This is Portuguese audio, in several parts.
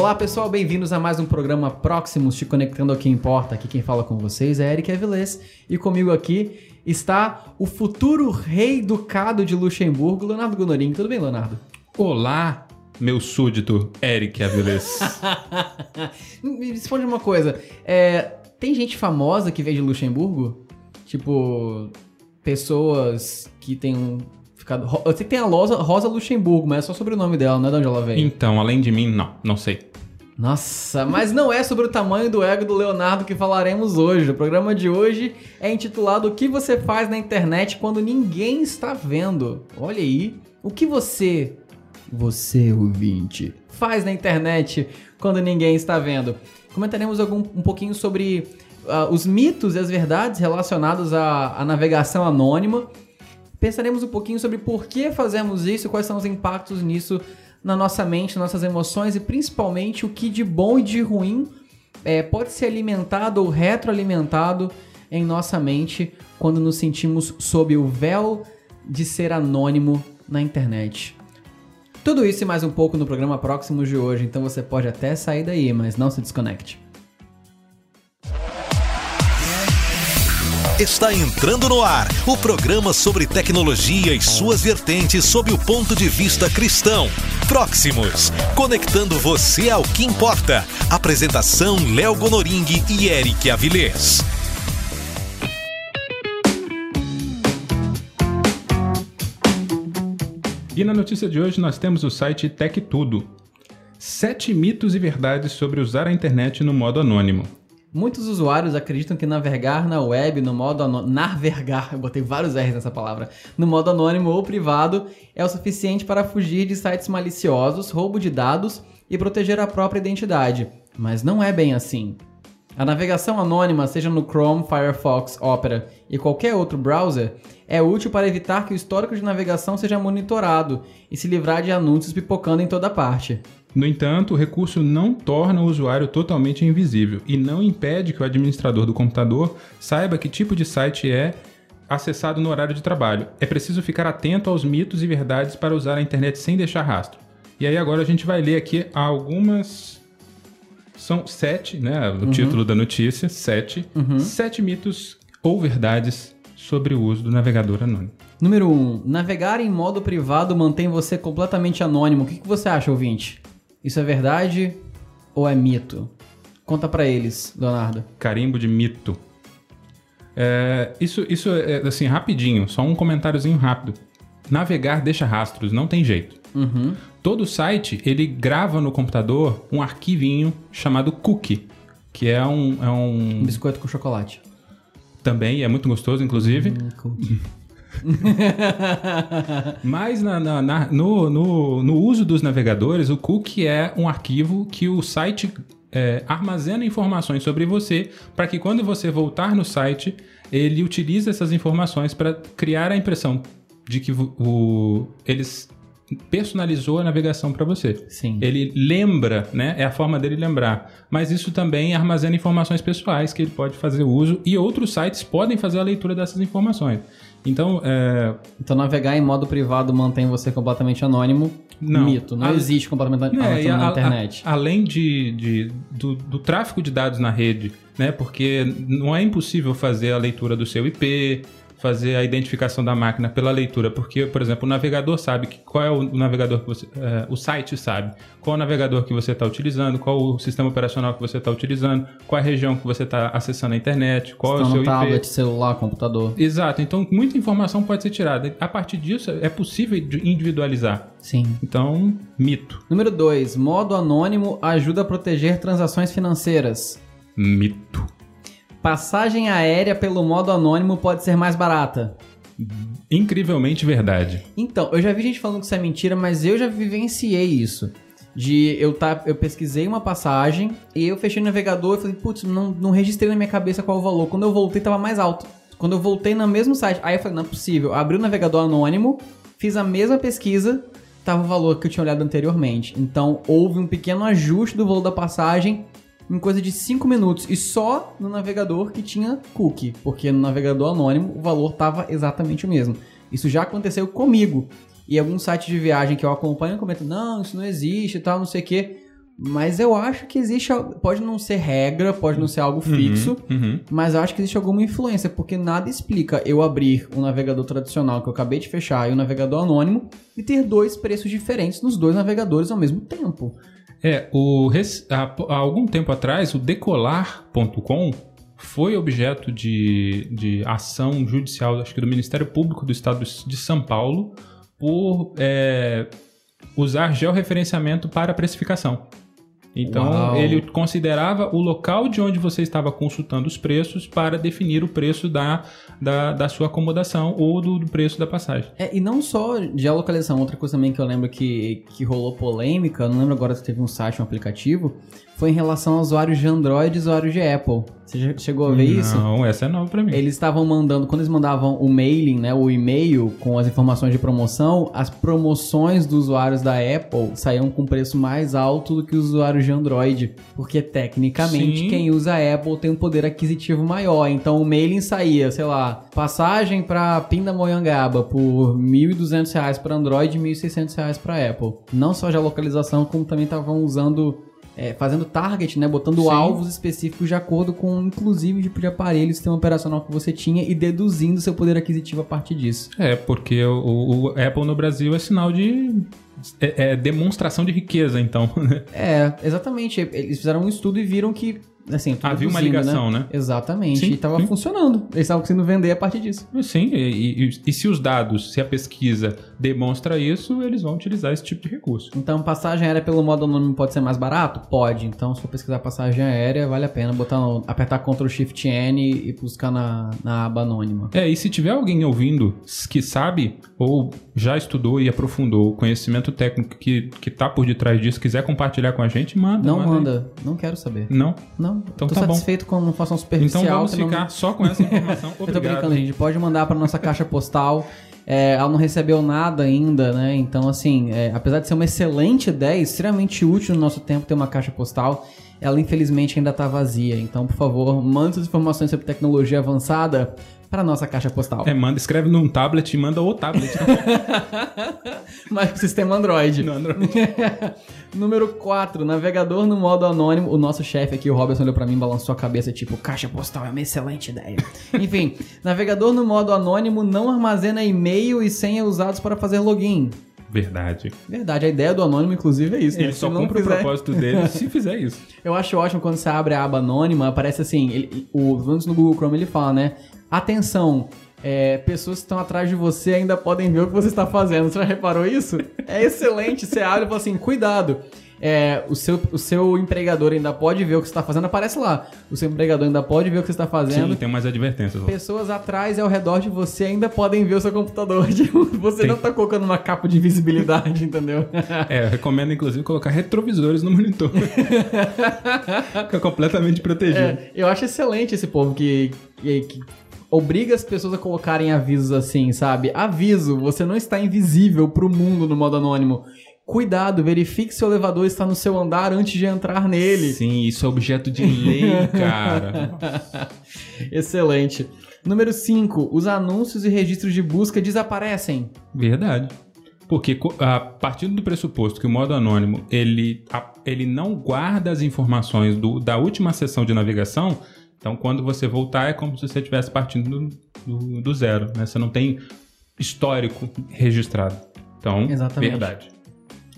Olá pessoal, bem-vindos a mais um programa Próximos, te conectando ao que importa. Aqui quem fala com vocês é Eric Avilés e comigo aqui está o futuro rei ducado de Luxemburgo, Leonardo Gonorim. Tudo bem, Leonardo? Olá, meu súdito Eric Avilés. Me responde uma coisa, é, tem gente famosa que veio de Luxemburgo? Tipo, pessoas que tem um ficado... Eu sei que tem a Rosa, Rosa Luxemburgo, mas é só sobre o nome dela, não é de onde ela veio. então, além de mim, não, não sei. Nossa, mas não é sobre o tamanho do ego do Leonardo que falaremos hoje. O programa de hoje é intitulado O que você faz na internet quando ninguém está vendo. Olha aí, o que você, você ouvinte, faz na internet quando ninguém está vendo. Comentaremos algum, um pouquinho sobre uh, os mitos e as verdades relacionados à, à navegação anônima. Pensaremos um pouquinho sobre por que fazemos isso quais são os impactos nisso na nossa mente, nossas emoções e principalmente o que de bom e de ruim é, pode ser alimentado ou retroalimentado em nossa mente quando nos sentimos sob o véu de ser anônimo na internet. Tudo isso e mais um pouco no programa próximo de hoje, então você pode até sair daí, mas não se desconecte. Está entrando no ar o programa sobre tecnologia e suas vertentes sob o ponto de vista cristão. Próximos, conectando você ao que importa. Apresentação Léo Gonoring e Eric Avilés. E na notícia de hoje nós temos o site Tech Tudo. Sete mitos e verdades sobre usar a internet no modo anônimo. Muitos usuários acreditam que navegar na web no modo anônimo. Navegar, eu botei vários R's nessa palavra. No modo anônimo ou privado é o suficiente para fugir de sites maliciosos, roubo de dados e proteger a própria identidade. Mas não é bem assim. A navegação anônima, seja no Chrome, Firefox, Opera e qualquer outro browser, é útil para evitar que o histórico de navegação seja monitorado e se livrar de anúncios pipocando em toda parte. No entanto, o recurso não torna o usuário totalmente invisível e não impede que o administrador do computador saiba que tipo de site é acessado no horário de trabalho. É preciso ficar atento aos mitos e verdades para usar a internet sem deixar rastro. E aí agora a gente vai ler aqui algumas. São sete, né? O uhum. título da notícia, sete. Uhum. Sete mitos ou verdades sobre o uso do navegador anônimo. Número 1. Um, navegar em modo privado mantém você completamente anônimo. O que, que você acha, ouvinte? Isso é verdade ou é mito? Conta para eles, Leonardo. Carimbo de mito. É, isso, isso é assim, rapidinho, só um comentáriozinho rápido. Navegar deixa rastros, não tem jeito. Uhum. Todo site, ele grava no computador um arquivinho chamado cookie, que é um... É um... um biscoito com chocolate. Também, é muito gostoso, inclusive. Hum, cookie. Mas na, na, na, no, no, no, uso dos navegadores, o cookie é um arquivo que o site é, armazena informações sobre você para que quando você voltar no site, ele utilize essas informações para criar a impressão de que o, eles personalizou a navegação para você. Sim. Ele lembra, né? É a forma dele lembrar. Mas isso também armazena informações pessoais que ele pode fazer uso e outros sites podem fazer a leitura dessas informações. Então, é... então navegar em modo privado mantém você completamente anônimo. Não. Mito. Não a... existe completamente anônimo é, na a, internet. A, além de, de do, do, tráfego de dados na rede, né? Porque não é impossível fazer a leitura do seu IP, fazer a identificação da máquina pela leitura, porque, por exemplo, o navegador sabe que, qual é o navegador que você. É, o site sabe qual é o navegador que você está utilizando, qual o sistema operacional que você está utilizando, qual é a região que você está acessando a internet, qual Estão é o seu no tablet, celular, computador. Exato. Então, muita informação pode ser tirada. A partir disso, é possível individualizar. Sim. Então, mito. Número 2. Modo anônimo ajuda a proteger transações financeiras. Mito. Passagem aérea pelo modo anônimo pode ser mais barata. Incrivelmente verdade. Então, eu já vi gente falando que isso é mentira, mas eu já vivenciei isso. De eu tá, eu pesquisei uma passagem e eu fechei o navegador e falei, putz, não, não registrei na minha cabeça qual o valor. Quando eu voltei, tava mais alto. Quando eu voltei no mesmo site, aí eu falei, não é possível. Abri o navegador anônimo, fiz a mesma pesquisa, tava o valor que eu tinha olhado anteriormente. Então, houve um pequeno ajuste do valor da passagem em coisa de 5 minutos e só no navegador que tinha cookie, porque no navegador anônimo o valor estava exatamente o mesmo. Isso já aconteceu comigo. E alguns sites de viagem que eu acompanho comentam: não, isso não existe e tal, não sei o quê. Mas eu acho que existe. Pode não ser regra, pode não ser algo fixo. Uhum. Mas eu acho que existe alguma influência, porque nada explica eu abrir um navegador tradicional que eu acabei de fechar e um navegador anônimo e ter dois preços diferentes nos dois navegadores ao mesmo tempo. É, o, há algum tempo atrás, o decolar.com foi objeto de, de ação judicial, acho que do Ministério Público do Estado de São Paulo, por é, usar georreferenciamento para precificação. Então, Uau. ele considerava o local de onde você estava consultando os preços para definir o preço da, da, da sua acomodação ou do, do preço da passagem. É, e não só geolocalização, outra coisa também que eu lembro que, que rolou polêmica, não lembro agora se teve um site, um aplicativo, foi em relação a usuários de Android e usuários de Apple. Você já chegou a ver isso? Não, essa é nova para mim. Eles estavam mandando, quando eles mandavam o mailing, né, o e-mail com as informações de promoção, as promoções dos usuários da Apple saíam com preço mais alto do que os usuários de Android, porque tecnicamente Sim. quem usa a Apple tem um poder aquisitivo maior. Então o mailing saía, sei lá, passagem para Pindamonhangaba por 1.200 reais para Android e 1.600 reais para Apple. Não só já localização, como também estavam usando é, fazendo target, né? Botando Sim. alvos específicos de acordo com, inclusive, o tipo de aparelho, sistema operacional que você tinha e deduzindo seu poder aquisitivo a partir disso. É, porque o, o Apple no Brasil é sinal de. É, é demonstração de riqueza, então. né? É, exatamente. Eles fizeram um estudo e viram que, assim, Havia uma deduzindo, ligação, né? Exatamente. Sim, e tava sim. funcionando. Eles estavam conseguindo vender a partir disso. Sim, e, e- e se os dados, se a pesquisa demonstra isso, eles vão utilizar esse tipo de recurso. Então, passagem aérea pelo modo anônimo pode ser mais barato? Pode. Então, se for pesquisar passagem aérea, vale a pena botar no- apertar Ctrl Shift N e buscar na, na aba anônima. É, e se tiver alguém ouvindo que sabe ou já estudou e aprofundou o conhecimento técnico que, que tá por detrás disso, quiser compartilhar com a gente, manda. Não aí. manda. Não quero saber. Não? Não, Então tô tá bom. satisfeito com uma informação superficial. Então vamos que não- ficar só com essa informação. Eu tô Obrigado. brincando, gente. Pode mandar pra nossa caixa postal. É, ela não recebeu nada ainda, né? Então, assim, é, apesar de ser uma excelente ideia, extremamente útil no nosso tempo ter uma caixa postal, ela infelizmente ainda tá vazia. Então, por favor, mande suas informações sobre tecnologia avançada para nossa caixa postal. É, manda, escreve num tablet e manda o tablet. Mas com sistema Android. No Android. Número 4, navegador no modo anônimo. O nosso chefe aqui, o Robertson, olhou pra mim e balançou a cabeça, tipo, caixa postal é uma excelente ideia. Enfim, navegador no modo anônimo não armazena e-mail e senha usados para fazer login. Verdade. Verdade, a ideia do anônimo, inclusive, é isso. né? Ele Se só não cumpre fizer- o propósito dele se fizer isso. Eu acho ótimo quando você abre a aba anônima, aparece assim, ele, o, pelo menos no Google Chrome ele fala, né? Atenção, é, pessoas que estão atrás de você ainda podem ver o que você está fazendo. Você já reparou isso? É excelente. Você abre e fala assim, cuidado. É, o, seu, o seu empregador ainda pode ver o que você está fazendo. Aparece lá. O seu empregador ainda pode ver o que você está fazendo. Sim, tem umas advertências. Pessoas atrás e ao redor de você ainda podem ver o seu computador. Tipo, você Tem. não tá colocando uma capa de visibilidade, entendeu? É, eu recomendo inclusive colocar retrovisores no monitor. Fica completamente protegido. É, eu acho excelente esse povo que, que, que obriga as pessoas a colocarem avisos assim, sabe? Aviso, você não está invisível pro mundo no modo anônimo. Cuidado, verifique se o elevador está no seu andar antes de entrar nele. Sim, isso é objeto de lei, cara. Excelente. Número 5. Os anúncios e registros de busca desaparecem. Verdade. Porque a partir do pressuposto que o modo anônimo ele, ele não guarda as informações do- da última sessão de navegação, então quando você voltar é como se você estivesse partindo do, do- do zero. Né? Você não tem histórico registrado. Então, Exatamente. verdade.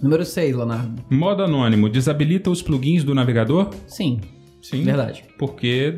Número 6, Leonardo. Modo anônimo desabilita os plugins do navegador? Sim, Sim. verdade. Porque,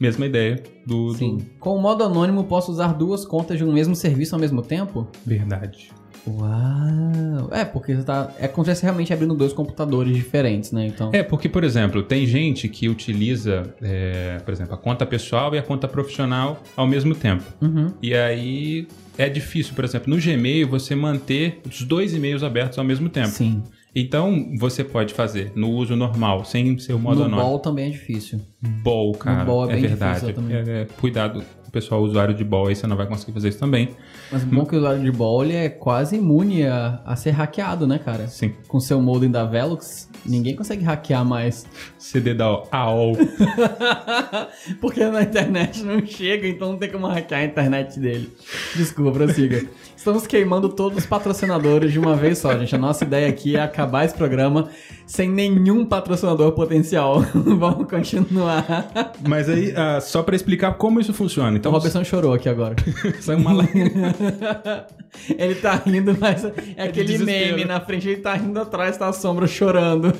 mesma ideia do. do- Sim. Com o modo anônimo, posso usar duas contas de um mesmo serviço ao mesmo tempo? Verdade. Uau! É, porque você tá. É como se realmente abrindo dois computadores diferentes, né? Então. É, porque, por exemplo, tem gente que utiliza, é, por exemplo, a conta pessoal e a conta profissional ao mesmo tempo. Uhum. E aí é difícil, por exemplo, no Gmail você manter os dois e-mails abertos ao mesmo tempo. Sim. Então você pode fazer no uso normal, sem ser o modo no anônimo. ball também é difícil. Ball, cara. ball é é verdade. É, é, cuidado pessoal usuário de ball aí você não vai conseguir fazer isso também. Mas o bom é que o usuário de ball ele é quase imune a, a ser hackeado, né, cara? Sim. Com seu modem da Velux, ninguém consegue hackear mais. CD da AOL. Porque na internet não chega, então não tem como hackear a internet dele. Desculpa, prossiga. Estamos queimando todos os patrocinadores de uma vez só, gente. A nossa ideia aqui é acabar esse programa sem nenhum patrocinador potencial. Vamos continuar. Mas aí, ah, só pra explicar como isso funciona. O Então, Robertson chorou aqui agora. saiu uma ele tá rindo, mas é aquele desespero. meme na frente, ele tá rindo atrás, tá a sombra chorando.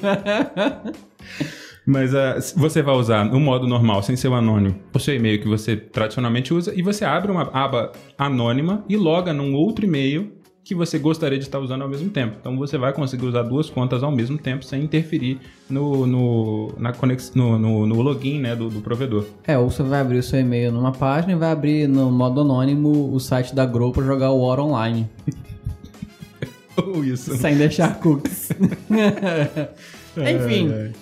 Mas ah, você vai usar no modo normal, sem ser o anônimo, o seu e-mail que você tradicionalmente usa, e você abre uma aba anônima e loga num outro e-mail que você gostaria de estar usando ao mesmo tempo. Então você vai conseguir usar duas contas ao mesmo tempo sem interferir no, no, na conex, no, no, no login né, do, do provedor. É, ou você vai abrir o seu e-mail numa página e vai abrir no modo anônimo o site da Grow pra jogar o War Online. Ou isso. sem deixar cookies. Enfim.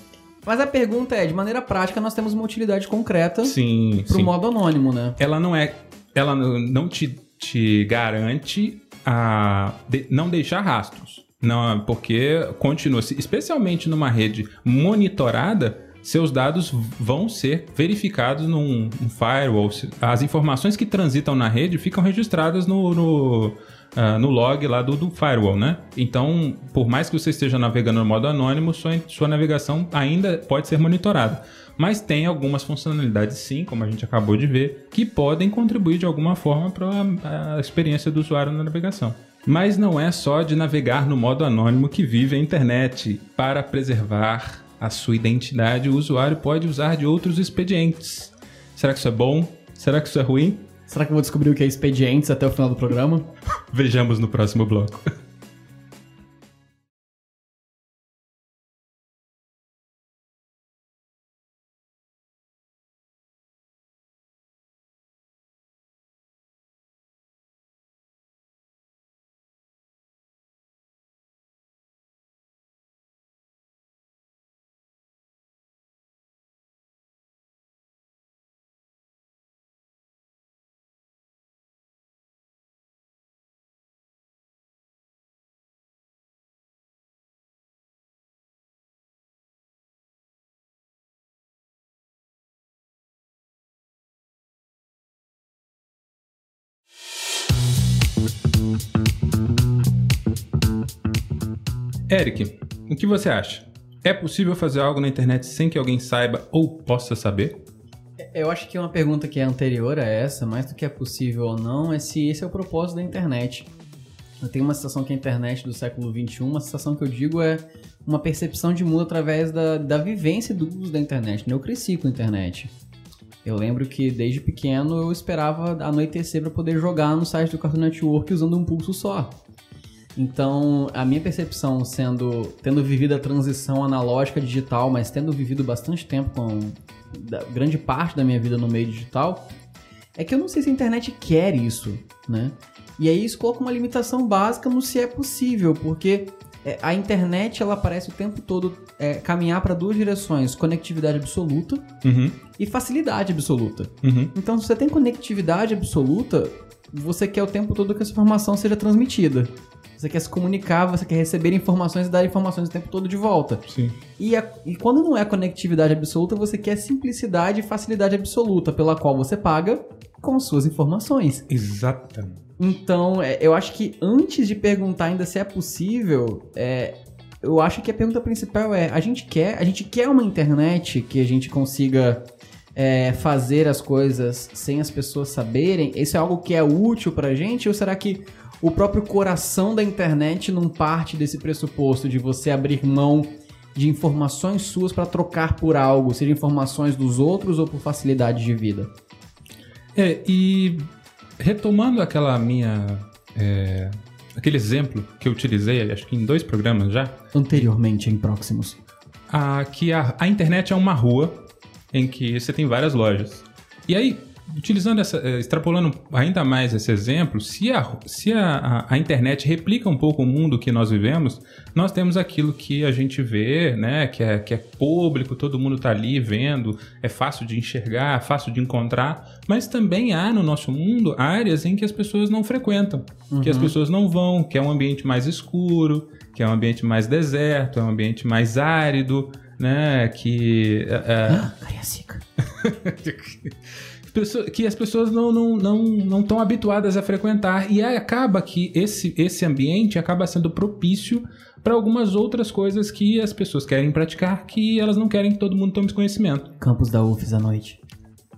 Mas a pergunta é, de maneira prática, nós temos uma utilidade concreta Sim, pro sim. modo anônimo, né? ela não é. Ela não te, te garante a de- não deixar rastros. Não, porque continua, especialmente numa rede monitorada, seus dados vão ser verificados num, num firewall. As informações que transitam na rede ficam registradas no, no, ah, no log lá do, do firewall, né? Então, por mais que você esteja navegando no modo anônimo, sua, sua navegação ainda pode ser monitorada. Mas tem algumas funcionalidades, sim, como a gente acabou de ver, que podem contribuir de alguma forma para a experiência do usuário na navegação. Mas não é só de navegar no modo anônimo que vive a internet. Para preservar a sua identidade, o usuário pode usar de outros expedientes. Será que isso é bom? Será que isso é ruim? Será que eu vou descobrir o que é expedientes até o final do programa? Vejamos no próximo bloco. Eric, o que você acha? É possível fazer algo na internet sem que alguém saiba ou possa saber? Eu acho que uma pergunta que é anterior a essa, mais do que é possível ou não, é se esse é o propósito da internet. Eu tenho uma sensação que a internet do século XXI, uma sensação que eu digo é uma percepção de mundo através da, da vivência do uso da internet. né? Eu cresci com a internet. Eu lembro que desde pequeno eu esperava anoitecer para poder jogar no site do Cartoon Network usando um pulso só. Então, a minha percepção sendo tendo vivido a transição analógica digital, mas tendo vivido bastante tempo com grande parte da minha vida no meio digital, é que eu não sei se a internet quer isso, né? E aí isso coloca uma limitação básica no se é possível, porque é, a internet ela parece o tempo todo é, caminhar para duas direções: conectividade absoluta Uhum, e facilidade absoluta. uhum. Então, se você tem conectividade absoluta, você quer o tempo todo que essa informação seja transmitida. Você quer se comunicar, você quer receber informações e dar informações o tempo todo de volta. Sim. E, a- e quando não é conectividade absoluta, você quer simplicidade e facilidade absoluta, pela qual você paga com suas informações. Exatamente. Então, é, eu acho que antes de perguntar ainda se é possível, é, eu acho que a pergunta principal é: a gente quer, a gente quer uma internet que a gente consiga é, fazer as coisas sem as pessoas saberem? Isso é algo que é útil pra gente? Ou será que o próprio coração da internet não parte desse pressuposto de você abrir mão de informações suas pra trocar por algo, seja informações dos outros ou por facilidade de vida? É, e retomando aquela minha. é, aquele exemplo que eu utilizei, acho que em dois programas já, Anteriormente em próximos. a, que a, a internet é uma rua em que você tem várias lojas. E aí, utilizando essa, eh, extrapolando ainda mais esse exemplo, se, a, se a, a, a, internet replica um pouco o mundo que nós vivemos, nós temos aquilo que a gente vê, né, que é, que é público, todo mundo está ali vendo, é fácil de enxergar, fácil de encontrar, mas também há no nosso mundo áreas em que as pessoas não frequentam, uhum. que as uhum. pessoas não vão, que é um ambiente mais escuro, que é um ambiente mais deserto, é um ambiente mais árido, né, que... É, é ah, que as pessoas não não não não estão habituadas a frequentar e aí acaba que esse esse ambiente acaba sendo propício para algumas outras coisas que as pessoas querem praticar que elas não querem que todo mundo tome conhecimento. Campos da UFES à noite.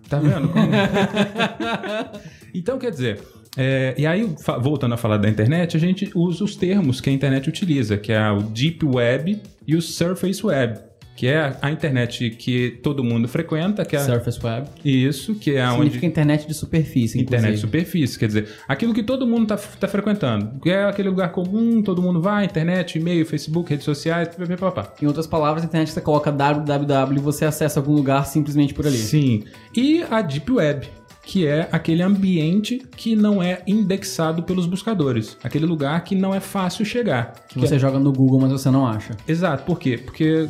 Tá vendo? então quer dizer, é, e aí, voltando a falar da internet, a gente usa os termos que a internet utiliza, que é o Deep Web e o Surface Web que é a internet que todo mundo frequenta, que é Surface Web. Isso, que é Significa onde internet de superfície, Internet de superfície, quer dizer, aquilo que todo mundo está tá frequentando, que é aquele lugar comum, todo mundo vai, internet, e-mail, Facebook, redes sociais, papapá. Em outras palavras, a internet você coloca www e você acessa algum lugar simplesmente por ali. Sim. E a Deep Web, que é aquele ambiente que não é indexado pelos buscadores. Aquele lugar que não é fácil chegar. Que, que você é... joga no Google, mas você não acha. Exato. Por quê? Porque,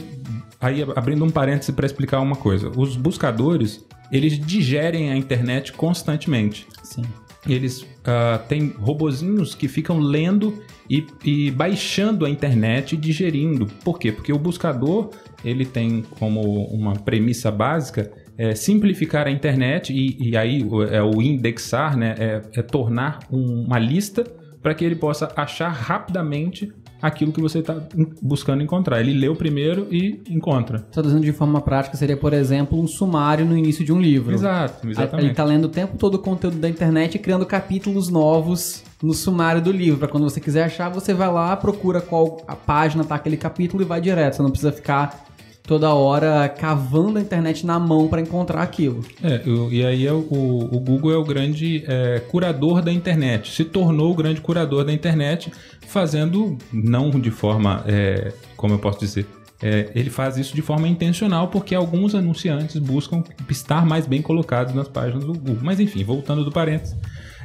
aí abrindo um parêntese para explicar uma coisa. Os buscadores, eles digerem a internet constantemente. Sim. Eles uh, têm robozinhos que ficam lendo e, e baixando a internet e digerindo. Por quê? Porque o buscador, ele tem como uma premissa básica é, simplificar a internet e, e aí é o indexar, né? É, é tornar um, uma lista para que ele possa achar rapidamente aquilo que você está buscando encontrar. Ele lê o primeiro e encontra. Traduzindo de forma prática, seria, por exemplo, um sumário no início de um livro. Exato, exatamente. Ele está lendo o tempo todo o conteúdo da internet e criando capítulos novos no sumário do livro. Para quando você quiser achar, você vai lá, procura qual a página está aquele capítulo e vai direto. Você não precisa ficar toda hora cavando a internet na mão para encontrar aquilo. É, e aí é o, o Google é o grande é, curador da internet, se tornou o grande curador da internet, fazendo não de forma, é, como eu posso dizer, é, ele faz isso de forma intencional porque alguns anunciantes buscam estar mais bem colocados nas páginas do Google. Mas enfim, voltando do parênteses.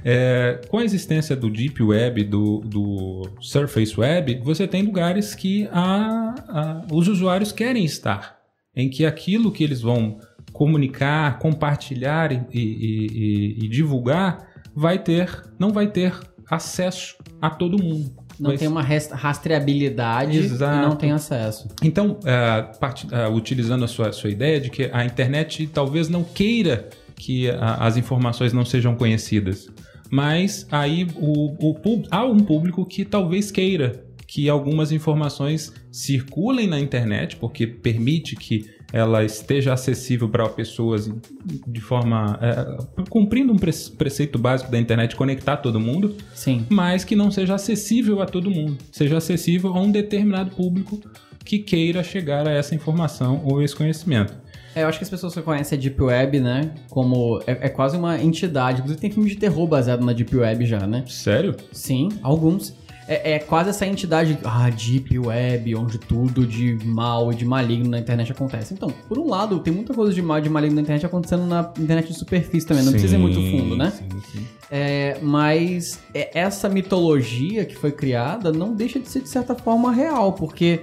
É, com a existência do Deep Web, do, do Surface Web, você tem lugares que a, a, os usuários querem estar, em que aquilo que eles vão comunicar, compartilhar e, e, e, e divulgar vai ter, não vai ter acesso a todo mundo. Não tem uma rastreabilidade Exato. e não tem acesso. Então, uh, part, uh, utilizando a sua, sua ideia de que a internet talvez não queira que a, as informações não sejam conhecidas mas aí o, o, há um público que talvez queira que algumas informações circulem na internet, porque permite que ela esteja acessível para pessoas de forma. É, cumprindo um preceito básico da internet, conectar todo mundo, Sim. mas que não seja acessível a todo mundo, seja acessível a um determinado público que queira chegar a essa informação ou esse conhecimento. É, eu acho que as pessoas que conhecem a Deep Web, né? Como. É, é, quase uma entidade. Inclusive tem filme de terror baseado na Deep Web já, né? Sério? Sim, alguns. É, é, quase essa entidade, ah, Deep Web, onde tudo de mal e de maligno na internet acontece. Então, por um lado, tem muita coisa de mal e de maligno na internet acontecendo na internet de superfície também, não sim, precisa ir muito fundo, né? Sim, sim. É, mas é, essa mitologia que foi criada não deixa de ser, de certa forma, real, porque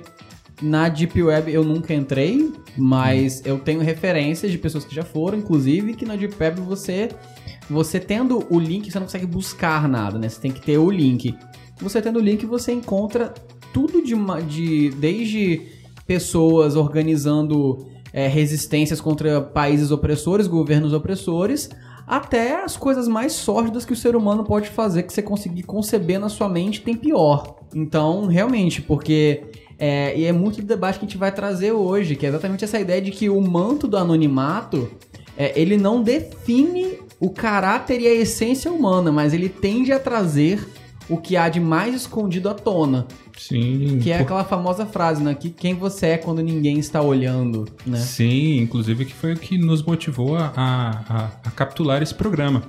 na Deep Web eu nunca entrei, mas hum. eu tenho referências de pessoas que já foram, inclusive, que na Deep Web você você tendo o link, você não consegue buscar nada, né? Você tem que ter o link. Você tendo o link, você encontra tudo de, uma, de desde pessoas organizando é, resistências contra países opressores, governos opressores, até as coisas mais sórdidas que o ser humano pode fazer que você conseguir conceber na sua mente tem pior. Então, realmente, porque é, e é muito do debate que a gente vai trazer hoje, que é exatamente essa ideia de que o manto do anonimato, é, ele não define o caráter e a essência humana, mas ele tende a trazer o que há de mais escondido à tona. Sim. Que é aquela famosa frase, né? Que quem você é quando ninguém está olhando, né? Sim, inclusive que foi o que nos motivou a, a, a capitular esse programa.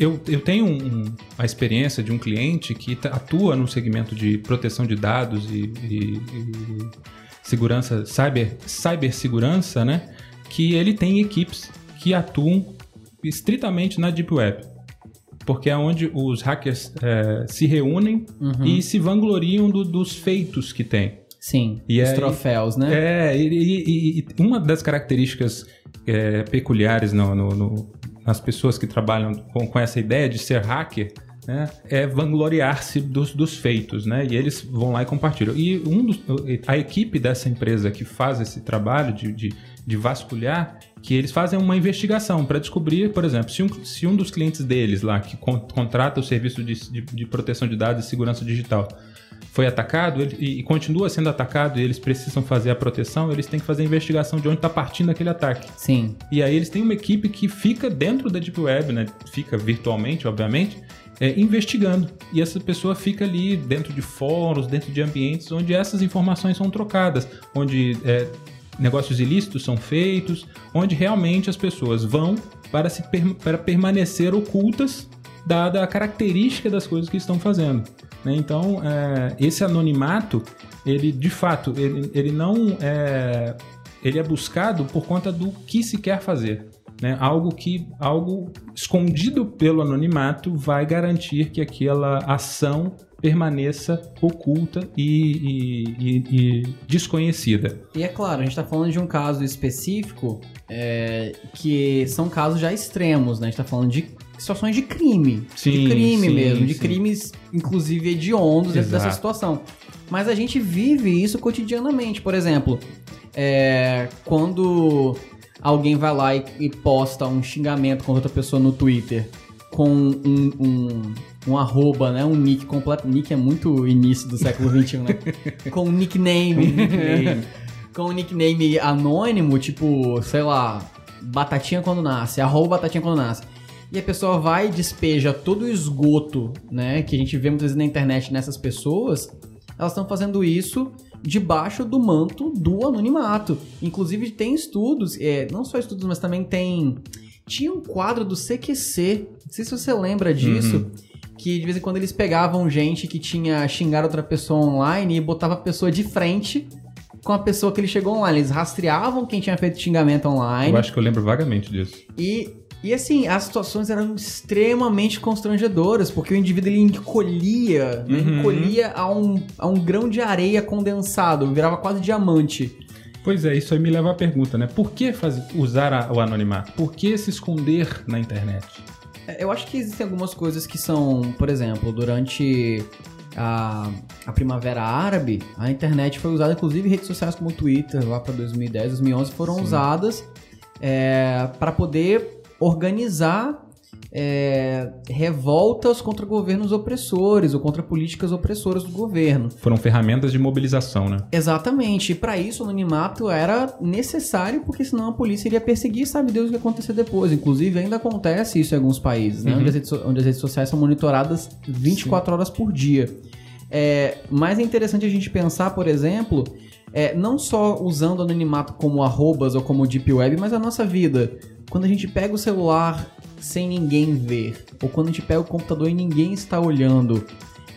Eu, eu tenho um, a experiência de um cliente que atua no segmento de proteção de dados e, e, e segurança, cyber, cibersegurança, né? Que ele tem equipes que atuam estritamente na Deep Web. Porque é onde os hackers é, se reúnem Uhum. e se vangloriam do- dos feitos que têm. Sim, E os aí- troféus, né? É, e, e- e uma das características é, peculiares no- no- no- nas pessoas que trabalham com, com essa ideia de ser hacker né, é vangloriar-se dos, dos feitos, né? E eles vão lá e compartilham. E um dos- a equipe dessa empresa que faz esse trabalho de, de, de vasculhar, que eles fazem uma investigação para descobrir, por exemplo, se um, se um dos clientes deles lá, que con- contrata o serviço de, de, de proteção de dados e segurança digital, foi atacado ele- e, e continua sendo atacado e eles precisam fazer a proteção, eles têm que fazer a investigação de onde está partindo aquele ataque. Sim. E aí eles têm uma equipe que fica dentro da Deep Web, né? Fica virtualmente, obviamente, é, investigando. E essa pessoa fica ali dentro de fóruns, dentro de ambientes onde essas informações são trocadas, onde é, negócios ilícitos são feitos, onde realmente as pessoas vão para, se per- para permanecer ocultas, dada a característica das coisas que estão fazendo. Né? Então, é, esse anonimato, ele de fato, ele, ele não é, ele é buscado por conta do que se quer fazer. Né? Algo que algo escondido pelo anonimato vai garantir que aquela ação permaneça oculta e, e- e- e desconhecida. E é claro, a gente tá falando de um caso específico é, que são casos já extremos, né? A gente tá falando de situações de crime. Sim, de crime sim, mesmo, de sim. crimes, inclusive, hediondos dentro Exato. dessa situação. Mas a gente vive isso cotidianamente. Por exemplo, é, quando alguém vai lá e, e posta um xingamento contra outra pessoa no Twitter com um, um, um arroba, né? Um nick completo. Nick é muito início do século XXI, né? com um nickname. com um nickname anônimo, tipo, sei lá, Batatinha quando nasce, arroba Batatinha quando nasce. E a pessoa vai e despeja todo o esgoto, né, que a gente vê muitas vezes na internet nessas pessoas, elas estão fazendo isso debaixo do manto do anonimato. Inclusive tem estudos, é, não só estudos, mas também tem... Tinha um quadro do CQC, não sei se você lembra disso, que de vez em quando eles pegavam gente que tinha xingado outra pessoa online e botava a pessoa de frente com a pessoa que ele chegou online. Eles rastreavam quem tinha feito xingamento online. Eu acho que eu lembro vagamente disso. E, e assim, as situações eram extremamente constrangedoras, porque o indivíduo ele encolhia, né? Uhum. encolhia a um, a um grão de areia condensado, virava quase diamante. Pois é, isso aí me leva à pergunta, né? Por que faz- usar a- o anonimato? Por que se esconder na internet? É, Eu acho que existem algumas coisas que são, por exemplo, durante a, a Primavera Árabe, a internet foi usada, inclusive redes sociais como o Twitter, lá para 2010, 2011, foram Sim. usadas para poder organizar é, revoltas contra governos opressores ou contra políticas opressoras do governo. Foram ferramentas de mobilização, né? Exatamente. E para isso o anonimato era necessário, porque senão a polícia iria perseguir, sabe Deus o que ia acontecer depois. Inclusive ainda acontece isso em alguns países, né? Uhum. Onde, as redes, onde as redes sociais são monitoradas 24 horas por dia. É, mas é interessante a gente pensar, por exemplo, é, não só usando o anonimato como arrobas ou como deep web, mas a nossa vida. Quando a gente pega o celular sem ninguém ver, ou quando a gente pega o computador e ninguém está olhando,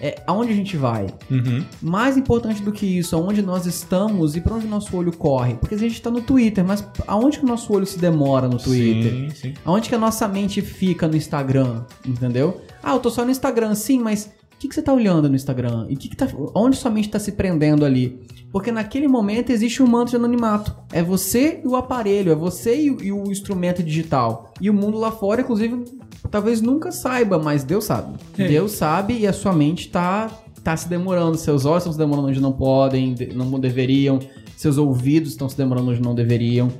é, aonde a gente vai? Uhum. Mais importante do que isso, aonde nós estamos e para onde nosso olho corre. Porque a gente está no Twitter, mas aonde que o nosso olho se demora no Twitter? Sim, sim. Aonde que a nossa mente fica no Instagram, entendeu? Ah, eu tô só no Instagram, sim, mas que, que você tá olhando no Instagram? E que que tá, onde sua mente tá se prendendo ali? Porque naquele momento existe um manto de anonimato. É você e o aparelho, é você e, o- e o instrumento digital. E o mundo lá fora, inclusive, talvez nunca saiba, mas Deus sabe. É. Deus sabe e a sua mente tá, tá se demorando. Seus olhos estão se demorando onde não podem, de- não deveriam. Seus ouvidos estão se demorando onde não deveriam.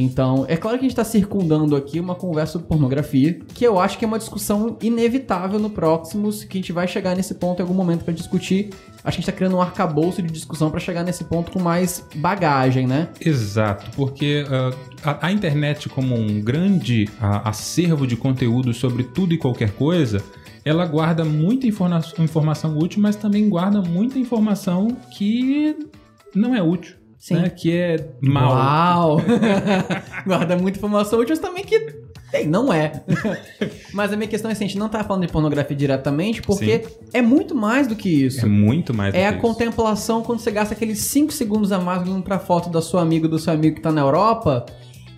Então, é claro que a gente está circundando aqui uma conversa sobre pornografia, que eu acho que é uma discussão inevitável no Próximos, que a gente vai chegar nesse ponto em algum momento para discutir. Acho que a gente está criando um arcabouço de discussão para chegar nesse ponto com mais bagagem, né? Exato, porque ah, a, a internet, como um grande ah, acervo de conteúdo sobre tudo e qualquer coisa, ela guarda muita informa- informação útil, mas também guarda muita informação que não é útil, Sim. né? que é mal. Uau! Guarda muita informação útil, mas também que tem, não é. mas a minha questão é assim, a gente não tá falando de pornografia diretamente, porque é muito mais do que isso. É muito mais do É a isso. contemplação quando você gasta aqueles 5 segundos a mais olhando pra foto da sua amiga, do seu amigo que tá na Europa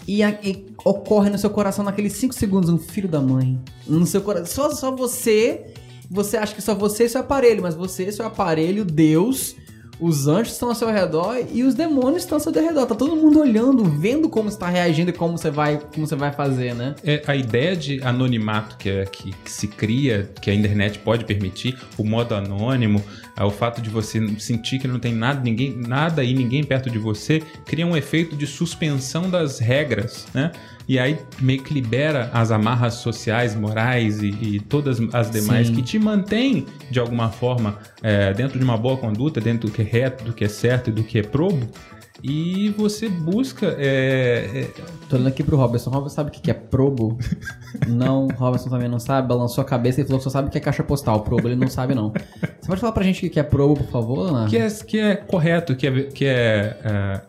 e, a- e ocorre no seu coração naqueles 5 segundos um filho da mãe. No seu coração. Só, só você. Você acha que só você e seu aparelho, mas você, seu aparelho, Deus, os anjos estão ao seu redor e os demônios estão ao seu redor. Tá todo mundo olhando, vendo como você tá reagindo e como você vai, como você vai fazer, né? É, a ideia de anonimato que, é, que, que se cria, que a internet pode permitir, o modo anônimo, é, o fato de você sentir que não tem nada, ninguém, nada e ninguém perto de você, cria um efeito de suspensão das regras, né? E aí meio que libera as amarras sociais, morais e, e todas as demais Sim. que te mantêm, de alguma forma, é, dentro de uma boa conduta, dentro do que é reto, do que é certo e do que é probo. E você busca é, é, Tô olhando aqui pro Robertson. Robertson sabe o que é probo? não, Robertson também não sabe. Balançou a cabeça e falou que só sabe o que é caixa postal. Probo, ele não sabe, não. Você pode falar pra gente o que que é probo, por favor, Leonardo? que é, que é correto, que é, que é, é,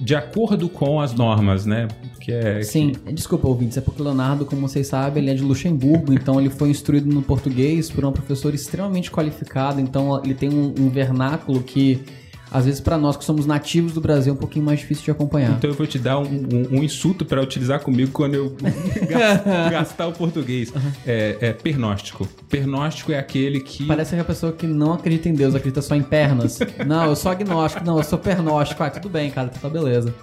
de acordo com as normas, né? Que é, Sim, desculpa, ouvintes, é porque o Leonardo, como vocês sabem, ele é de Luxemburgo, então ele foi instruído no português por uma professora extremamente qualificada, então ele tem um, um vernáculo que, às vezes, pra nós que somos nativos do Brasil, é um pouquinho mais difícil de acompanhar. Então eu vou te dar um, um- um insulto para utilizar comigo quando eu gas- gastar o português. É, é pernóstico. Pernóstico é aquele que. Parece que a pessoa que não acredita em Deus, acredita só em pernas. Não, eu sou agnóstico, não, eu sou pernóstico. Ah, tudo bem, cara, tá beleza.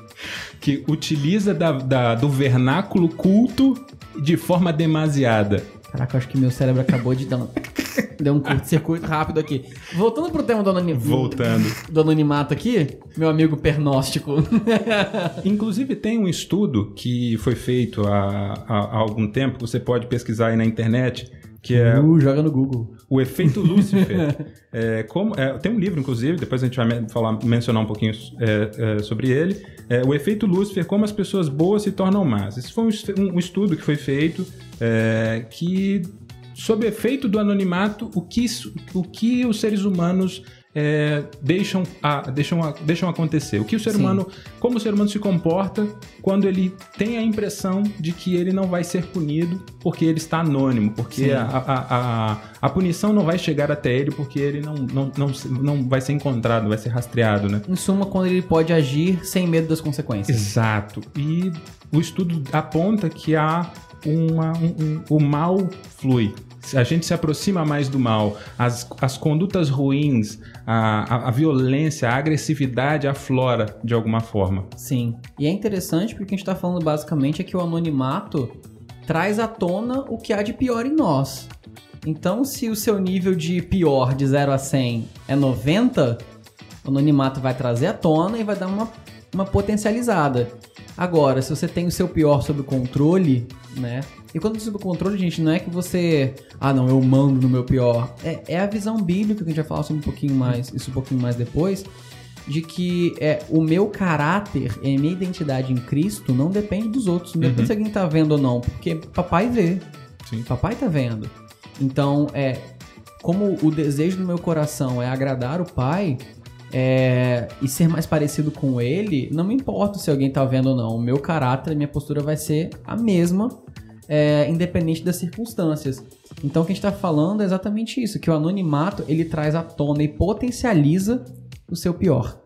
que utiliza da- da- do vernáculo culto de forma demasiada. Caraca, eu acho que meu cérebro acabou de dar um, deu um curto-circuito rápido aqui. Voltando pro tema do, anoni- Voltando. do anonimato aqui, meu amigo pernóstico. Inclusive tem um estudo que foi feito há, há- há algum tempo, você pode pesquisar aí na internet, que é Uh, joga no Google. o efeito Lúcifer. É, como, é, tem um livro, inclusive, depois a gente vai falar, mencionar um pouquinho é, é, sobre ele. É, o efeito Lúcifer, como as pessoas boas se tornam más. Esse foi um, um estudo que foi feito é, que, sob o efeito do anonimato, o que, o que os seres humanos é, deixam, a- deixam, a- deixam acontecer. O que o ser Sim. humano, como o ser humano se comporta quando ele tem a impressão de que ele não vai ser punido porque ele está anônimo, porque a, a, a, a punição não vai chegar até ele porque ele não, não, não, não vai ser encontrado, vai ser rastreado, né? Em suma, quando ele pode agir sem medo das consequências. Exato. E o estudo aponta que há uma, um, um- o mal flui. A gente se aproxima mais do mal. As, as condutas ruins, a, a, a violência, a agressividade aflora de alguma forma. Sim. E é interessante porque o que a gente tá falando basicamente é que o anonimato traz à tona o que há de pior em nós. Então, se o seu nível de pior de 0 a 100 é 90, o anonimato vai trazer à tona e vai dar uma, uma potencializada. Agora, se você tem o seu pior sob controle, né? E quando sob controle, gente, não é que você. Ah, não, eu mando no meu pior. É, é a visão bíblica que a gente vai falar sobre um pouquinho mais, isso um pouquinho mais depois de que é, o meu caráter e a minha identidade em Cristo não depende dos outros, não depende se alguém tá vendo ou não, porque papai vê, Sim. papai tá vendo. Então, é como o desejo do meu coração é agradar o pai é, e ser mais parecido com ele, não me importa se alguém tá vendo ou não. O meu caráter, a minha postura vai ser a mesma, é, independente das circunstâncias. Então, o que a gente tá falando é exatamente isso, que o anonimato ele traz à tona e potencializa o seu pior.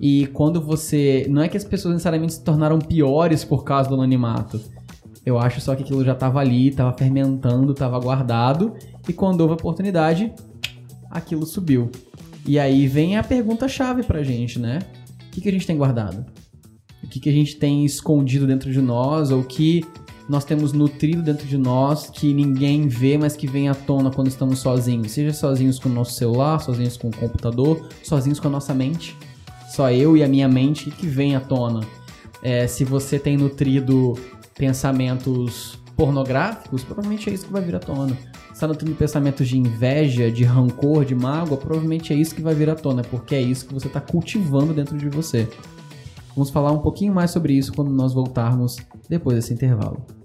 E quando você. Não é que as pessoas necessariamente se tornaram piores por causa do anonimato. Eu acho só que aquilo já tava ali, tava fermentando, tava guardado. E quando houve oportunidade, aquilo subiu. E aí vem a pergunta-chave pra gente, né? O que, que a gente tem guardado? O que, que a gente tem escondido dentro de nós? Ou que nós temos nutrido dentro de nós que ninguém vê, mas que vem à tona quando estamos sozinhos? Seja sozinhos com o nosso celular, sozinhos com o computador, sozinhos com a nossa mente. Só eu e a minha mente que vem à tona. É, se você tem nutrido pensamentos pornográficos, provavelmente é isso que vai vir à tona. Se tá nutrindo pensamentos de inveja, de rancor, de mágoa, provavelmente é isso que vai vir à tona, porque é isso que você está cultivando dentro de você. Vamos falar um pouquinho mais sobre isso quando nós voltarmos depois desse intervalo.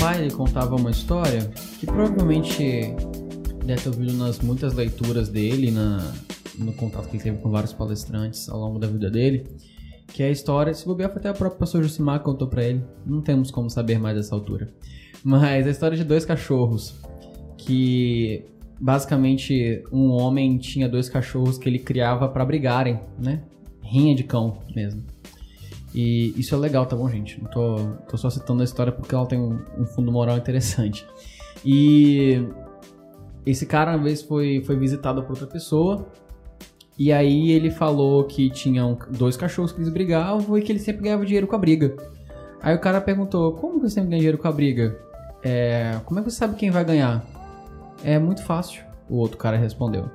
Pai ele contava uma história que provavelmente deve ter ouvido nas muitas leituras dele, na, no contato que ele teve com vários palestrantes ao longo da vida dele, que é a história, se bobear foi até o próprio pastor Josimar que contou pra ele, não temos como saber mais dessa altura. Mas a história de dois cachorros, que basicamente um homem tinha dois cachorros que ele criava para brigarem, né? Rinha de cão mesmo. E isso é legal, tá bom, gente? Não tô, tô só citando a história porque ela tem um, um fundo moral interessante. E esse cara uma vez foi, foi visitado por outra pessoa. E aí ele falou que tinham dois cachorros que eles brigavam e que ele sempre ganhava dinheiro com a briga. Aí o cara perguntou: Como que você sempre ganha dinheiro com a briga? É, como é que você sabe quem vai ganhar? É muito fácil, o outro cara respondeu.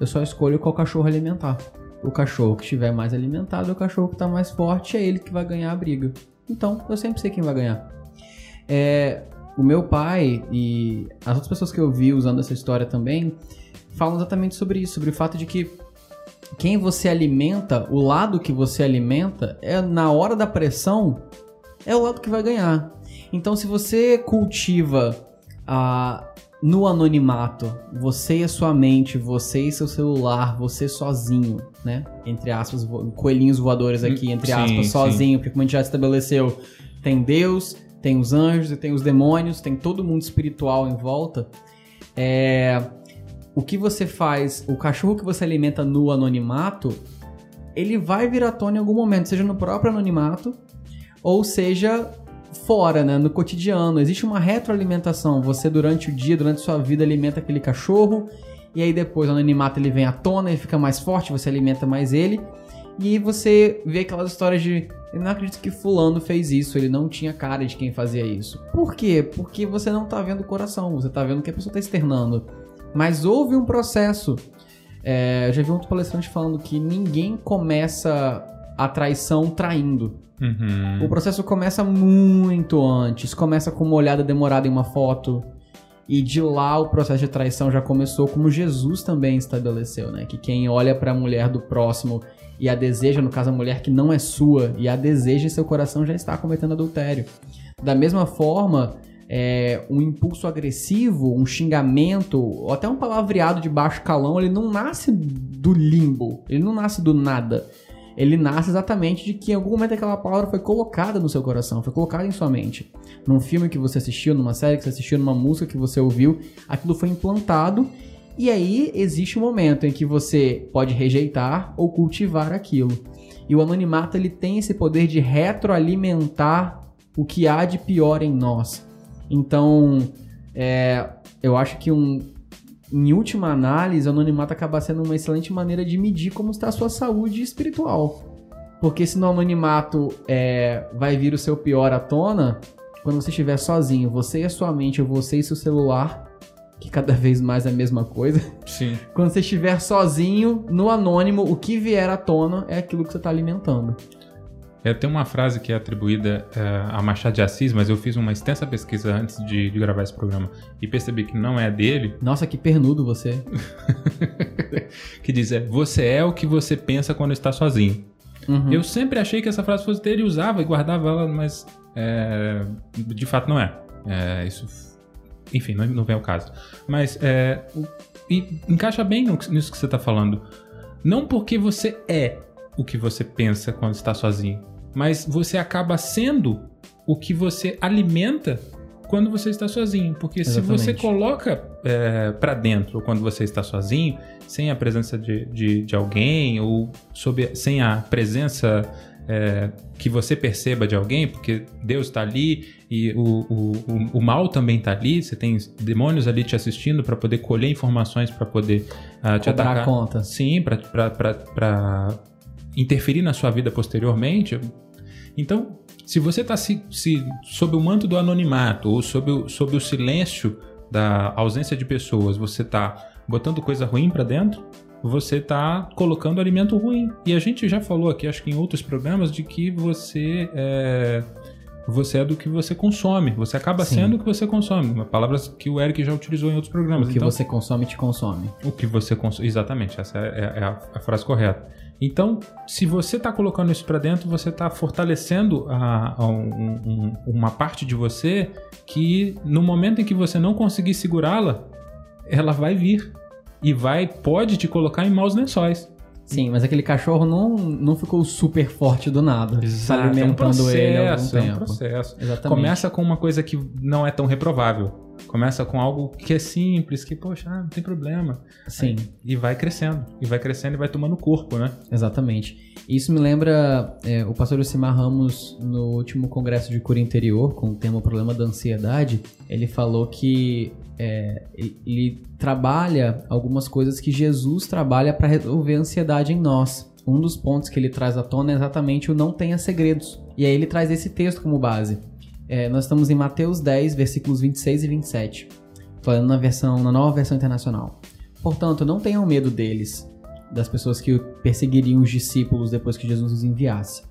Eu só escolho qual cachorro alimentar. O cachorro que estiver mais alimentado é o cachorro que está mais forte, é ele que vai ganhar a briga. Então, eu sempre sei quem vai ganhar. É, o meu pai e as outras pessoas que eu vi usando essa história também falam exatamente sobre isso, sobre o fato de que quem você alimenta, o lado que você alimenta, é na hora da pressão, é o lado que vai ganhar. Então, se você cultiva a no anonimato, você e a sua mente, você e seu celular, você sozinho, né? Entre aspas, coelhinhos voadores aqui, entre sim, aspas, sozinho, sim. porque como a gente já estabeleceu, tem Deus, tem os anjos e tem os demônios, tem todo mundo espiritual em volta. É, o que você faz, o cachorro que você alimenta no anonimato, ele vai vir à tona em algum momento, seja no próprio anonimato, ou seja fora, né, no cotidiano. Existe uma retroalimentação. Você durante o dia, durante a sua vida alimenta aquele cachorro e aí depois o anonimato ele vem à tona, ele fica mais forte, você alimenta mais ele. E você vê aquelas histórias de eu não acredito que fulano fez isso, ele não tinha cara de quem fazia isso. Por quê? Porque você não tá vendo o coração, você tá vendo o que a pessoa tá externando. Mas houve um processo. É, eu já vi um palestrante falando que ninguém começa a traição traindo. Uhum. O processo começa muito antes. Começa com uma olhada demorada em uma foto. E de lá o processo de traição já começou, como Jesus também estabeleceu, né? Que quem olha para a mulher do próximo e a deseja, no caso a mulher que não é sua, e a deseja em seu coração já está cometendo adultério. Da mesma forma, é, um impulso agressivo, um xingamento, ou até um palavreado de baixo calão, ele não nasce do limbo, ele não nasce do nada ele nasce exatamente de que em algum momento aquela palavra foi colocada no seu coração, foi colocada em sua mente. Num filme que você assistiu, numa série que você assistiu, numa música que você ouviu, aquilo foi implantado e aí existe um momento em que você pode rejeitar ou cultivar aquilo. E o anonimato ele tem esse poder de retroalimentar o que há de pior em nós. Então, é, eu acho que um, em última análise, o anonimato acaba sendo uma excelente maneira de medir como está a sua saúde espiritual. Porque se no anonimato é, vai vir o seu pior à tona, quando você estiver sozinho, você e a sua mente, ou você e seu celular, que cada vez mais é a mesma coisa. Sim. Quando você estiver sozinho, no anônimo, o que vier à tona é aquilo que você está alimentando. É, tem uma frase que é atribuída é, a Machado de Assis, mas eu fiz uma extensa pesquisa antes de, de, gravar esse programa e percebi que não é dele. Nossa, que pernudo você. que diz: é, Você é o que você pensa quando está sozinho. Uhum. Eu sempre achei que essa frase fosse dele e usava e guardava ela, mas é, de fato não é. é isso, enfim, não, não vem ao caso. Mas é, e encaixa bem nisso que você está falando. Não porque você é o que você pensa quando está sozinho, mas você acaba sendo o que você alimenta quando você está sozinho. Porque Exatamente. se você coloca é, para dentro quando você está sozinho, sem a presença de, de, de alguém, ou sob, sem a presença é, que você perceba de alguém, porque Deus está ali e o, o, o, o, mal também está ali, você tem demônios ali te assistindo para poder colher informações, para poder uh, te Cobrar atacar. conta. Sim, para interferir na sua vida posteriormente. Então, se você está se, se, sob o manto do anonimato ou sob o, sob o silêncio da ausência de pessoas, você está botando coisa ruim para dentro, você está colocando alimento ruim. E a gente já falou aqui, acho que em outros programas, de que você é, você é do que você consome. Você acaba Sim. sendo o que você consome. Palavras que o Eric já utilizou em outros programas. O que então, você consome te consome. O que você consome. Exatamente, essa é, é, é a, a frase correta. Então, se você está colocando isso para dentro, você está fortalecendo a, a um, um, uma parte de você que no momento em que você não conseguir segurá-la, ela vai vir e vai pode te colocar em maus lençóis. Sim, mas aquele cachorro não, não ficou super forte do nada. Exato, alimentando é um processo, ele há algum tempo. É um processo. Exatamente. Começa com uma coisa que não é tão reprovável. Começa com algo que é simples, que, poxa, ah, não tem problema. Sim. E vai crescendo. E vai crescendo e vai tomando corpo, né? Exatamente. Isso me lembra é, o pastor Osimar Ramos, no último congresso de cura interior, com o tema problema da ansiedade, ele falou que é, ele trabalha algumas coisas que Jesus trabalha para resolver a ansiedade em nós. Um dos pontos que ele traz à tona é exatamente o não tenha segredos. E aí ele traz esse texto como base. É, nós estamos em Mateus 10, versículos 26 e 27, falando na versão, na nova versão internacional. Portanto, não tenham medo deles, das pessoas que perseguiriam os discípulos depois que Jesus os enviasse.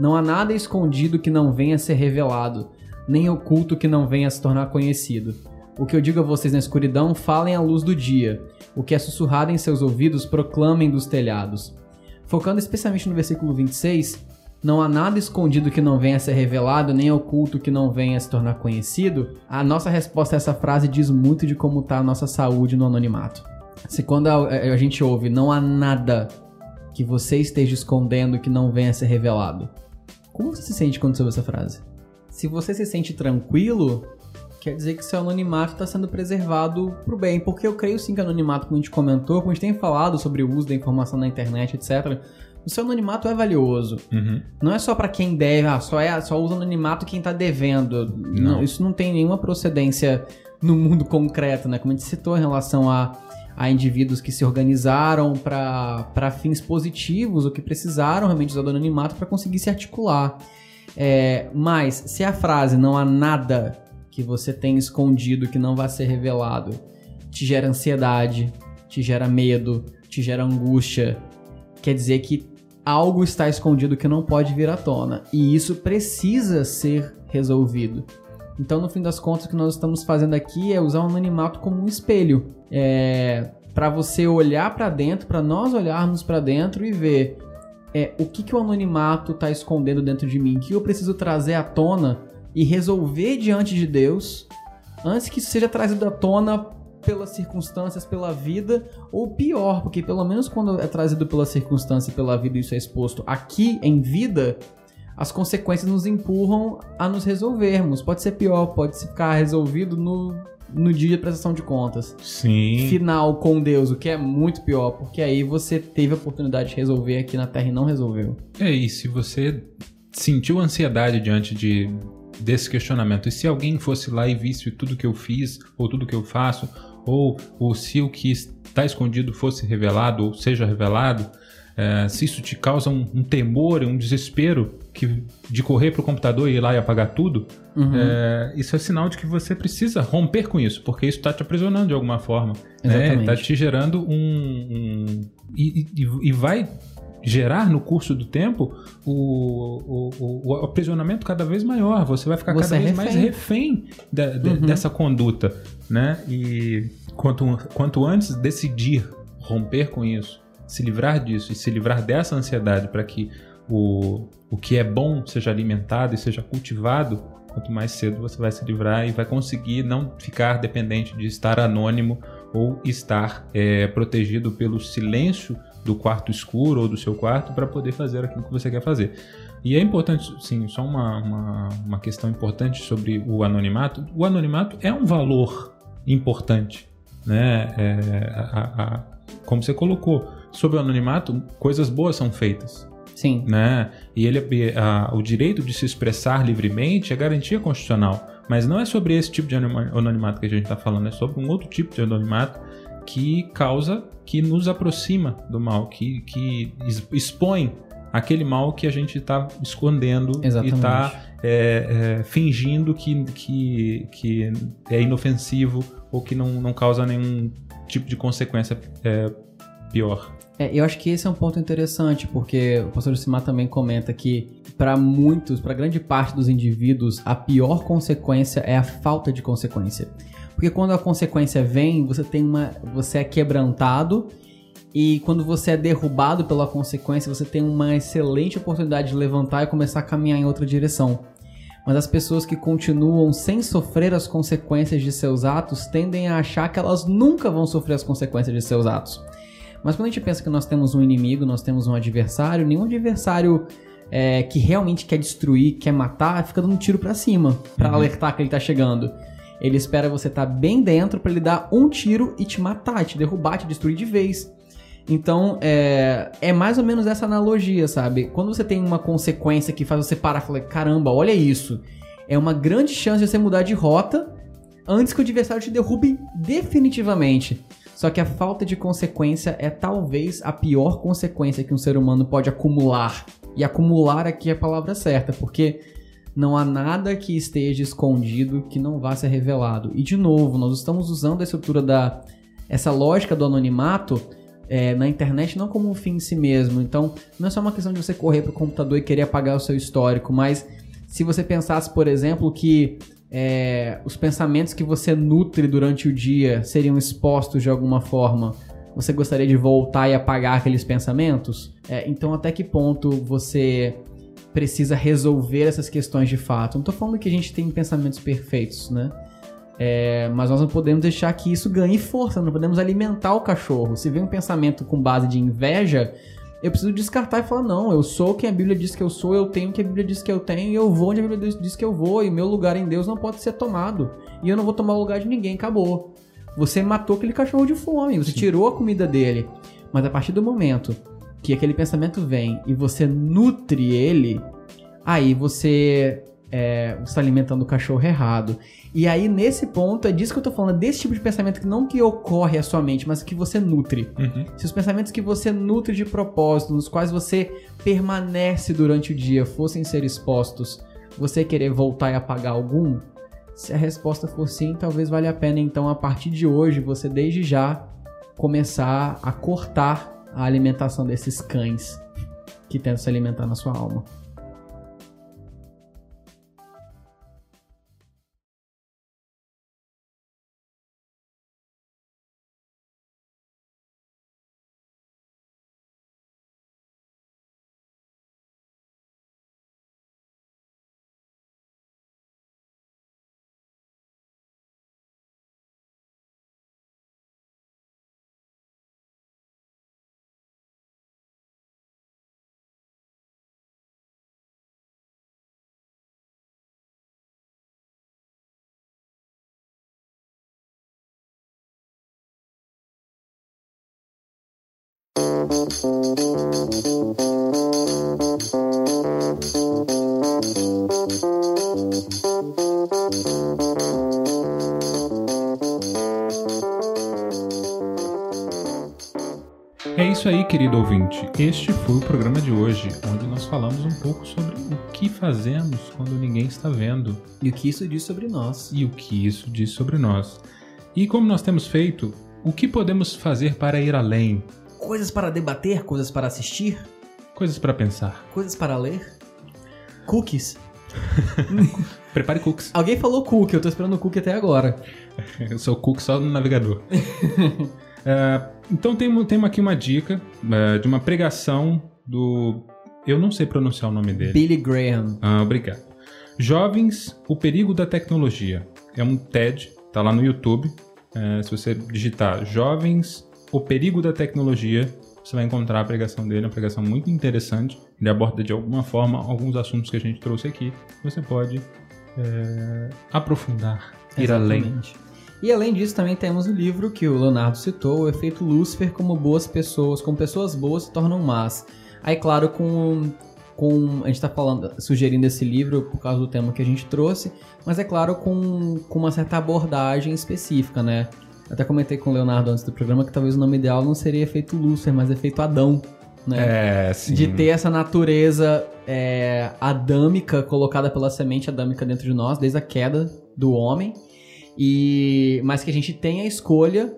Não há nada escondido que não venha a ser revelado, nem oculto que não venha a se tornar conhecido. O que eu digo a vocês na escuridão, falem à luz do dia. O que é sussurrado em seus ouvidos, proclamem dos telhados. Focando especialmente no versículo 26, não há nada escondido que não venha a ser revelado, nem oculto que não venha a se tornar conhecido. A nossa resposta a essa frase diz muito de como está a nossa saúde no anonimato. Se quando a, a gente ouve não há nada que você esteja escondendo que não venha a ser revelado, como você se sente quando ouve essa frase? Se você se sente tranquilo, quer dizer que seu anonimato está sendo preservado para o bem, porque eu creio sim que anonimato, como a gente comentou, como a gente tem falado sobre o uso da informação na internet, etc., o seu anonimato é valioso. Uhum. Não é só para quem deve, ah, só, é, só usa anonimato quem tá devendo. Não. Não, isso não tem nenhuma procedência no mundo concreto, né? Como a gente citou em relação a, a indivíduos que se organizaram para fins positivos ou que precisaram realmente usar o anonimato para conseguir se articular. É, mas se a frase não há nada que você tem escondido que não vai ser revelado te gera ansiedade, te gera medo, te gera angústia, quer dizer que algo está escondido que não pode vir à tona e isso precisa ser resolvido. Então, no fim das contas, o que nós estamos fazendo aqui é usar o anonimato como um espelho, é, para você olhar para dentro, para nós olharmos para dentro e ver é, o que, que o anonimato está escondendo dentro de mim, que eu preciso trazer à tona e resolver diante de Deus antes que isso seja trazido à tona pelas circunstâncias, pela vida, ou pior, porque pelo menos quando é trazido pela circunstância e pela vida isso é exposto aqui em vida, as consequências nos empurram a nos resolvermos. Pode ser pior, pode ficar resolvido no, no dia de prestação de contas. Sim. Final com Deus, o que é muito pior, porque aí você teve a oportunidade de resolver aqui na Terra e não resolveu. É, e se você sentiu ansiedade diante de desse questionamento, e se alguém fosse lá e visse tudo que eu fiz, ou tudo que eu faço, ou, ou se o que está escondido fosse revelado, ou seja revelado, é, se isso te causa um, um, temor, um desespero que, de correr para o computador e ir lá e apagar tudo, Uhum. é, isso é sinal de que você precisa romper com isso, porque isso está te aprisionando de alguma forma. Exatamente. Está te gerando um. um e, e, e vai gerar no curso do tempo o, o, o, aprisionamento cada vez maior. Você vai ficar Você cada é vez mais refém da- de- Uhum. dessa conduta, né? E quanto, quanto antes decidir romper com isso, se livrar disso e se livrar dessa ansiedade para que o, o que é bom seja alimentado e seja cultivado, quanto mais cedo você vai se livrar e vai conseguir não ficar dependente de estar anônimo ou estar é, protegido pelo silêncio do quarto escuro ou do seu quarto para poder fazer aquilo que você quer fazer. E é importante, sim, só uma, uma, uma questão importante sobre o anonimato. O anonimato é um valor importante, né? É, a- a- como você colocou, sobre o anonimato, coisas boas são feitas Sim. né? E ele, a- o direito de se expressar livremente é garantia constitucional. Mas não é sobre esse tipo de anonimato que a gente está falando, é sobre um outro tipo de anonimato que causa, que nos aproxima do mal, que, que expõe aquele mal que a gente está escondendo e Exatamente. está fingindo que, que, que é inofensivo ou que não, não causa nenhum tipo de consequência é, pior. É, eu acho que esse é um ponto interessante, porque o pastor Simar também comenta que para muitos, para grande parte dos indivíduos, a pior consequência é a falta de consequência. Porque quando a consequência vem, você tem uma, você é quebrantado E quando você é derrubado pela consequência, você tem uma excelente oportunidade de levantar e começar a caminhar em outra direção. Mas as pessoas que continuam sem sofrer as consequências de seus atos tendem a achar que elas nunca vão sofrer as consequências de seus atos. Mas quando a gente pensa que nós temos um inimigo, nós temos um adversário, nenhum adversário é, que realmente quer destruir, quer matar, fica dando um tiro para cima, para Uhum. alertar que ele tá chegando. Ele espera você estar bem dentro para ele dar um tiro e te matar, te derrubar, te destruir de vez. Então, é, é mais ou menos essa analogia, sabe? Quando você tem uma consequência que faz você parar e falar, caramba, olha isso. É uma grande chance de você mudar de rota antes que o adversário te derrube definitivamente. Só que a falta de consequência é talvez a pior consequência que um ser humano pode acumular. E acumular aqui é a palavra certa, porque não há nada que esteja escondido que não vá ser revelado. E de novo, nós estamos usando a estrutura da essa lógica do anonimato é, na internet não como um fim em si mesmo. Então, não é só uma questão de você correr pro computador e querer apagar o seu histórico, mas se você pensasse, por exemplo, que é, os pensamentos que você nutre durante o dia seriam expostos de alguma forma, você gostaria de voltar e apagar aqueles pensamentos? É, então, até que ponto você precisa resolver essas questões de fato? Não tô falando que a gente tem pensamentos perfeitos, né? É, mas nós não podemos deixar que isso ganhe força, não podemos alimentar o cachorro. Se vem um pensamento com base de inveja, eu preciso descartar e falar: não, eu sou quem a Bíblia diz que eu sou, eu tenho o que a Bíblia diz que eu tenho, e eu vou onde a Bíblia diz- que eu vou, e meu lugar em Deus não pode ser tomado. E eu não vou tomar o lugar de ninguém, acabou. Você matou aquele cachorro de fome, você tirou a comida dele. Mas a partir do momento que aquele pensamento vem e você nutre ele, aí você é, está alimentando o cachorro errado. E aí, nesse ponto, é disso que eu tô falando, desse tipo de pensamento que não que ocorre à sua mente, mas que você nutre. Uhum. Se os pensamentos que você nutre de propósito, nos quais você permanece durante o dia, fossem ser expostos, você querer voltar e apagar algum? Se a resposta for sim, talvez valha a pena então, a partir de hoje, você desde já começar a cortar a alimentação desses cães que tentam se alimentar na sua alma. É isso aí, querido ouvinte. Este foi o programa de hoje, onde nós falamos um pouco sobre o que fazemos quando ninguém está vendo E o que isso diz sobre nós? e o que isso diz sobre nós. E como nós temos feito, o que podemos fazer para ir além? Coisas para debater, coisas para assistir, Coisas para pensar. coisas para ler. Cookies. Prepare cookies. Alguém falou cookie, eu tô esperando o cookie até agora. Eu sou cook só no navegador. É, então temos tem aqui uma dica é, de uma pregação do. Eu não sei pronunciar o nome dele. Billy Graham. Ah, obrigado. Jovens, o perigo da tecnologia. É um TED, tá lá no YouTube. É, se você digitar Jovens, o perigo da tecnologia, você vai encontrar a pregação dele. Uma pregação muito interessante. Ele aborda de alguma forma alguns assuntos que a gente trouxe aqui. Você pode é, aprofundar, ir além. Exatamente. E além disso, também temos o livro que o Leonardo citou, o efeito Lúcifer, como boas pessoas, como pessoas boas se tornam más. Aí, claro, com, com a gente está falando, sugerindo esse livro por causa do tema que a gente trouxe, mas é claro com, com uma certa abordagem específica, né? Até comentei com o Leonardo antes do programa que talvez o nome ideal não seria efeito Lúcifer, mas efeito Adão, né? É, sim. de ter essa natureza é, adâmica colocada pela semente adâmica dentro de nós, desde a queda do homem, e mas que a gente tem a escolha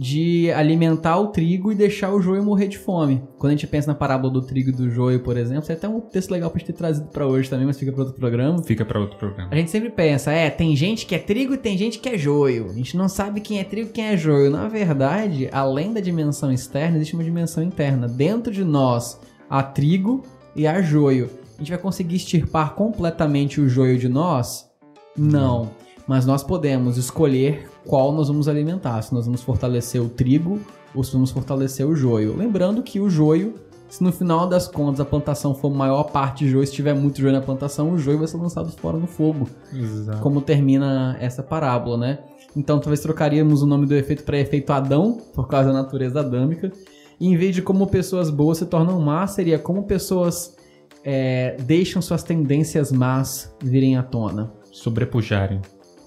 de alimentar o trigo e deixar o joio morrer de fome. Quando a gente pensa na parábola do trigo e do joio, por exemplo, isso é até um texto legal pra gente ter trazido pra hoje também, mas fica pra outro programa. Fica para outro programa. A gente sempre pensa, é, tem gente que é trigo e tem gente que é joio. A gente não sabe quem é trigo e quem é joio. Na verdade, além da dimensão externa, existe uma dimensão interna. Dentro de nós, há trigo e há joio. A gente vai conseguir extirpar completamente o joio de nós? Não. Mas nós podemos escolher qual nós vamos alimentar. Se nós vamos fortalecer o trigo ou se vamos fortalecer o joio. Lembrando que o joio, se no final das contas a plantação for maior parte de joio, se tiver muito joio na plantação, o joio vai ser lançado fora no fogo Exato. como termina essa parábola, né? Então talvez trocaríamos o nome do efeito para efeito Adão, por causa da natureza adâmica. E em vez de como pessoas boas se tornam más, seria como pessoas é, deixam suas tendências más virem à tona. Sobrepujarem.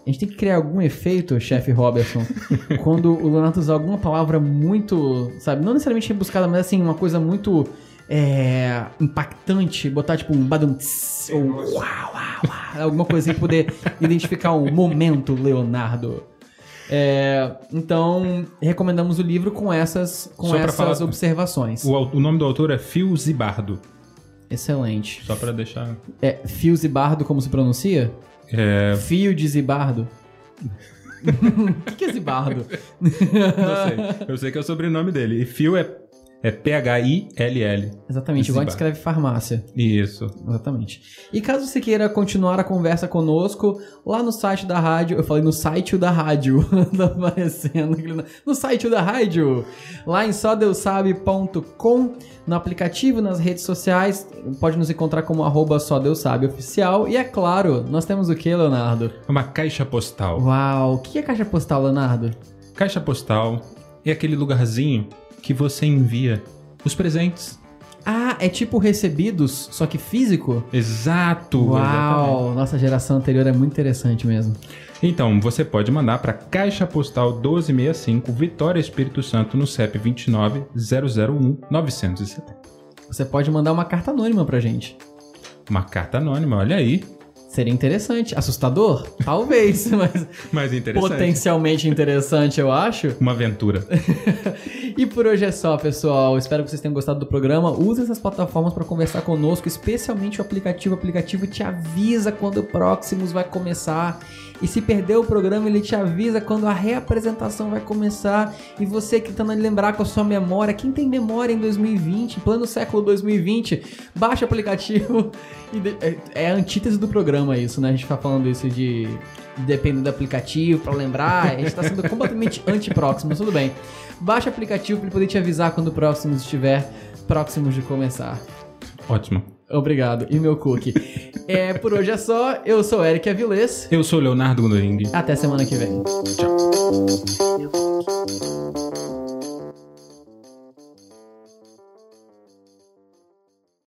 A gente tem que criar algum efeito, chefe Robertson, quando o Leonardo usar alguma palavra muito, sabe, não necessariamente rebuscada, mas assim, uma coisa muito é, impactante, botar tipo um badum tss, ou uau, uau, uau, alguma coisa assim, poder identificar um momento, Leonardo. É, então, recomendamos o livro com essas, com Só essas falar- observações. O, o nome do autor é Phil Zibardo. Excelente. Só para deixar. É Fio Zibardo, como se pronuncia? É, Fio de Zibardo. O que, que é Zibardo? não sei. Eu sei que é o sobrenome dele. E Phil é, é P-H-I-L-L. Exatamente, igual a gente escreve farmácia. Isso. Exatamente. E caso você queira continuar a conversa conosco, lá no site da rádio, eu falei no site da rádio, tá aparecendo aqui no- site da rádio, lá em sódeusabe.com, no aplicativo, nas redes sociais, pode nos encontrar como arroba só Deus sabe oficial. E é claro, nós temos o que, Leonardo? Uma caixa postal. Uau, o que é caixa postal, Leonardo? Caixa postal é aquele lugarzinho que você envia os presentes. Ah, é tipo recebidos, só que físico? Exato. exatamente. Uau, nossa geração anterior é muito interessante mesmo. Então, você pode mandar para Caixa Postal 1265, Vitória Espírito Santo, no CEP 29 001 970. Você pode mandar uma carta anônima pra gente. Uma carta anônima, olha aí. Seria interessante. Assustador? Talvez, mas Mais interessante. potencialmente interessante, eu acho. Uma aventura. E por hoje é só, pessoal. Espero que vocês tenham gostado do programa. Use essas plataformas para conversar conosco, especialmente o aplicativo. O aplicativo te avisa quando o Proximus vai começar. E se perder o programa, ele te avisa quando a reapresentação vai começar. E você que tentando lembrar com a sua memória, quem tem memória em 2020, em plano século 2020, baixa o aplicativo. De- é, é a antítese do programa isso, né? A gente fica falando isso de dependendo do aplicativo para lembrar. A gente tá sendo completamente anti-Proximus, tudo bem. Baixa o aplicativo para ele poder te avisar quando o Proximus estiver próximos de começar. Ótimo. Obrigado. E meu cookie. é, por hoje é só. Eu sou Eric Avilés. Eu sou Leonardo Gondoring. Até semana que vem. Tchau.